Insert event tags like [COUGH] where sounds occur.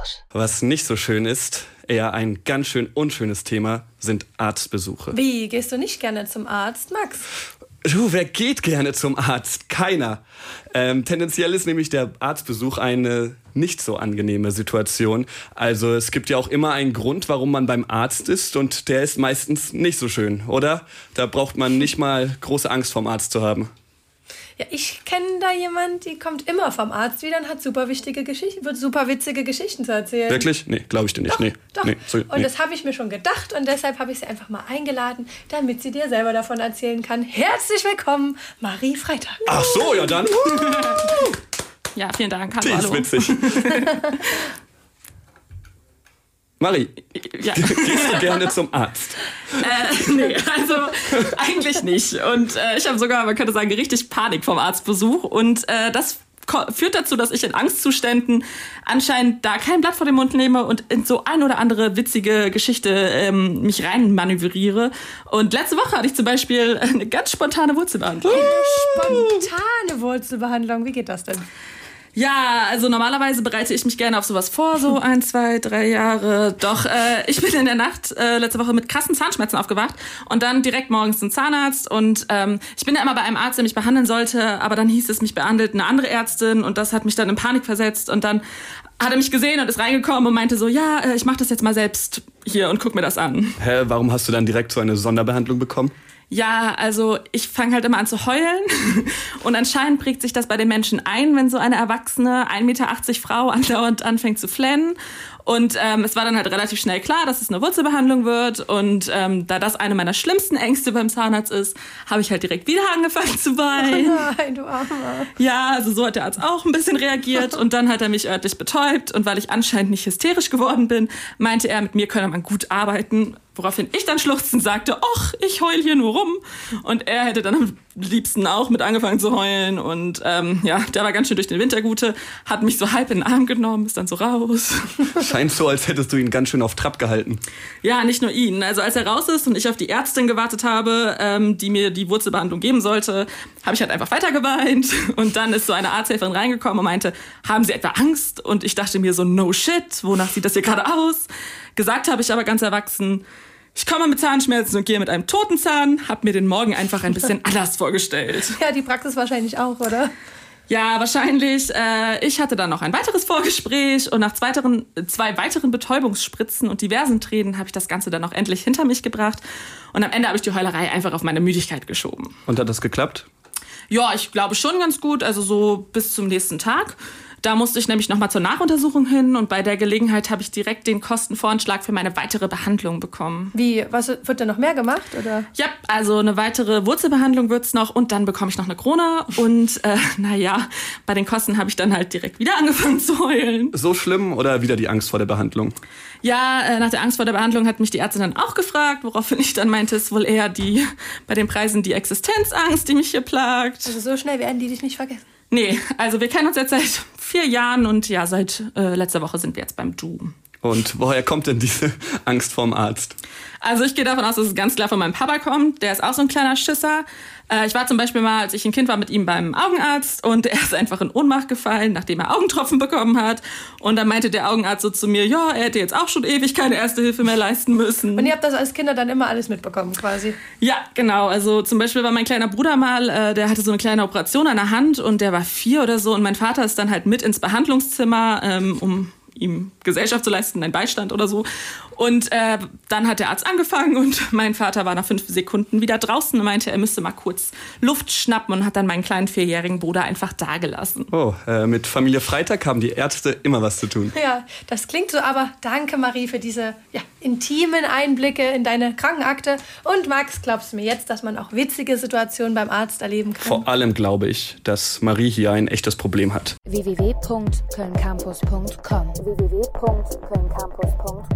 Campus. Was nicht so schön ist, eher ein ganz schön unschönes Thema, sind Arztbesuche. Wie, gehst du nicht gerne zum Arzt, Max? Du, wer geht gerne zum Arzt? Keiner. Ähm, tendenziell ist nämlich der Arztbesuch eine nicht so angenehme Situation. Also es gibt ja auch immer einen Grund, warum man beim Arzt ist und der ist meistens nicht so schön, oder? Da braucht man nicht mal große Angst vom Arzt zu haben. Ja, ich kenne da jemand, die kommt immer vom Arzt wieder und hat super wichtige Geschichten, wird super witzige Geschichten zu erzählen. Wirklich? Nee, glaube ich dir nicht. Doch, nee. doch. Nee, so, und nee. das habe ich mir schon gedacht und deshalb habe ich sie einfach mal eingeladen, damit sie dir selber davon erzählen kann. Herzlich willkommen, Marie Freitag. Ach so, ja dann. Ja, vielen Dank. Hallo, Die ist witzig. [LAUGHS] Marie, Ja. [LAUGHS] gehst du gerne zum Arzt? Äh, nee, also eigentlich nicht. Und äh, ich habe sogar, man könnte sagen, richtig Panik vom Arztbesuch. Und äh, das führt dazu, dass ich in Angstzuständen anscheinend da kein Blatt vor den Mund nehme und in so ein oder andere witzige Geschichte ähm, mich rein manövriere. Und letzte Woche hatte ich zum Beispiel eine ganz spontane Wurzelbehandlung. Spontane Wurzelbehandlung, wie geht das denn? Ja, also normalerweise bereite ich mich gerne auf sowas vor, so [LAUGHS] ein, zwei, drei Jahre. Doch äh, ich bin in der Nacht äh, letzte Woche mit krassen Zahnschmerzen aufgewacht und dann direkt morgens zum Zahnarzt. Und ähm, ich bin ja immer bei einem Arzt, der mich behandeln sollte, aber dann hieß es, mich behandelt eine andere Ärztin und das hat mich dann in Panik versetzt. Und dann hat er mich gesehen und ist reingekommen und meinte so, ja, äh, ich mache das jetzt mal selbst hier und guck mir das an. Hä, warum hast du dann direkt so eine Sonderbehandlung bekommen? Ja, also ich fange halt immer an zu heulen [LAUGHS] und anscheinend prägt sich das bei den Menschen ein, wenn so eine erwachsene 1,80 Meter Frau andauernd anfängt zu flennen. Und ähm, es war dann halt relativ schnell klar, dass es eine Wurzelbehandlung wird. Und ähm, da das eine meiner schlimmsten Ängste beim Zahnarzt ist, habe ich halt direkt wieder angefangen zu weinen. Nein, du Armer. Ja, also so hat der Arzt auch ein bisschen reagiert und dann hat er mich örtlich betäubt und weil ich anscheinend nicht hysterisch geworden bin, meinte er, mit mir könne man gut arbeiten, woraufhin ich dann schluchzend sagte, ach, ich heul hier nur rum und er hätte dann am liebsten auch mit angefangen zu heulen und ähm, ja, der war ganz schön durch den Wintergute, hat mich so halb in den Arm genommen, ist dann so raus. [LAUGHS] Scheint so, als hättest du ihn ganz schön auf Trab gehalten. Ja, nicht nur ihn. Also als er raus ist und ich auf die Ärztin gewartet habe, ähm, die mir die Wurzelbehandlung geben sollte, habe ich halt einfach weiter geweint. [LAUGHS] Und dann ist so eine Arzthelferin reingekommen und meinte, haben Sie etwa Angst? Und ich dachte mir so, no shit, wonach sieht das hier gerade aus? Gesagt habe ich aber ganz erwachsen, ich komme mit Zahnschmerzen und gehe mit einem toten Zahn, habe mir den Morgen einfach ein bisschen [LAUGHS] anders vorgestellt. Ja, die Praxis wahrscheinlich auch, oder? Ja, wahrscheinlich. Äh, ich hatte dann noch ein weiteres Vorgespräch und nach weiteren, zwei weiteren Betäubungsspritzen und diversen Tränen habe ich das Ganze dann auch endlich hinter mich gebracht. Und am Ende habe ich die Heulerei einfach auf meine Müdigkeit geschoben. Und hat das geklappt? Ja, ich glaube schon ganz gut, also so bis zum nächsten Tag. Da musste ich nämlich nochmal zur Nachuntersuchung hin und bei der Gelegenheit habe ich direkt den Kostenvoranschlag für meine weitere Behandlung bekommen. Wie, was wird denn noch mehr gemacht, oder? Ja, also eine weitere Wurzelbehandlung wird's noch und dann bekomme ich noch eine Krone. Und äh, naja, bei den Kosten habe ich dann halt direkt wieder angefangen zu heulen. So schlimm oder wieder die Angst vor der Behandlung? Ja, äh, nach der Angst vor der Behandlung hat mich die Ärztin dann auch gefragt, woraufhin ich dann meinte, es ist wohl eher die bei den Preisen die Existenzangst, die mich hier plagt. Also so schnell werden die dich nicht vergessen. Nee, also wir kennen uns jetzt seit vier Jahren und ja, seit äh, letzter Woche sind wir jetzt beim Du. Und woher kommt denn diese Angst vorm Arzt? Also ich gehe davon aus, dass es ganz klar von meinem Papa kommt. Der ist auch so ein kleiner Schisser. Äh, ich war zum Beispiel mal, als ich ein Kind war, mit ihm beim Augenarzt und [LAUGHS] er ist einfach in Ohnmacht gefallen, nachdem er Augentropfen bekommen hat. Und dann meinte der Augenarzt so zu mir, ja, er hätte jetzt auch schon ewig keine Erste Hilfe mehr leisten müssen. Und ihr habt das als Kinder dann immer alles mitbekommen, quasi. Ja, genau. Also zum Beispiel war mein kleiner Bruder mal, äh, der hatte so eine kleine Operation an der Hand und der war vier oder so und mein Vater ist dann halt mit ins Behandlungszimmer, ähm, um ihm Gesellschaft zu leisten, einen Beistand oder so. Und äh, dann hat der Arzt angefangen und [LAUGHS] mein Vater war nach fünf Sekunden wieder draußen und meinte, er müsste mal kurz Luft schnappen und hat dann meinen kleinen vierjährigen Bruder einfach dagelassen. Oh, äh, mit Familie Freitag haben die Ärzte immer was zu tun. [LAUGHS] Ja, das klingt so, aber danke Marie für diese ja, intimen Einblicke in deine Krankenakte. Und Max, glaubst du mir jetzt, dass man auch witzige Situationen beim Arzt erleben kann? Vor allem glaube ich, dass Marie hier ein echtes Problem hat. www.kölncampus.com www.kölncampus.com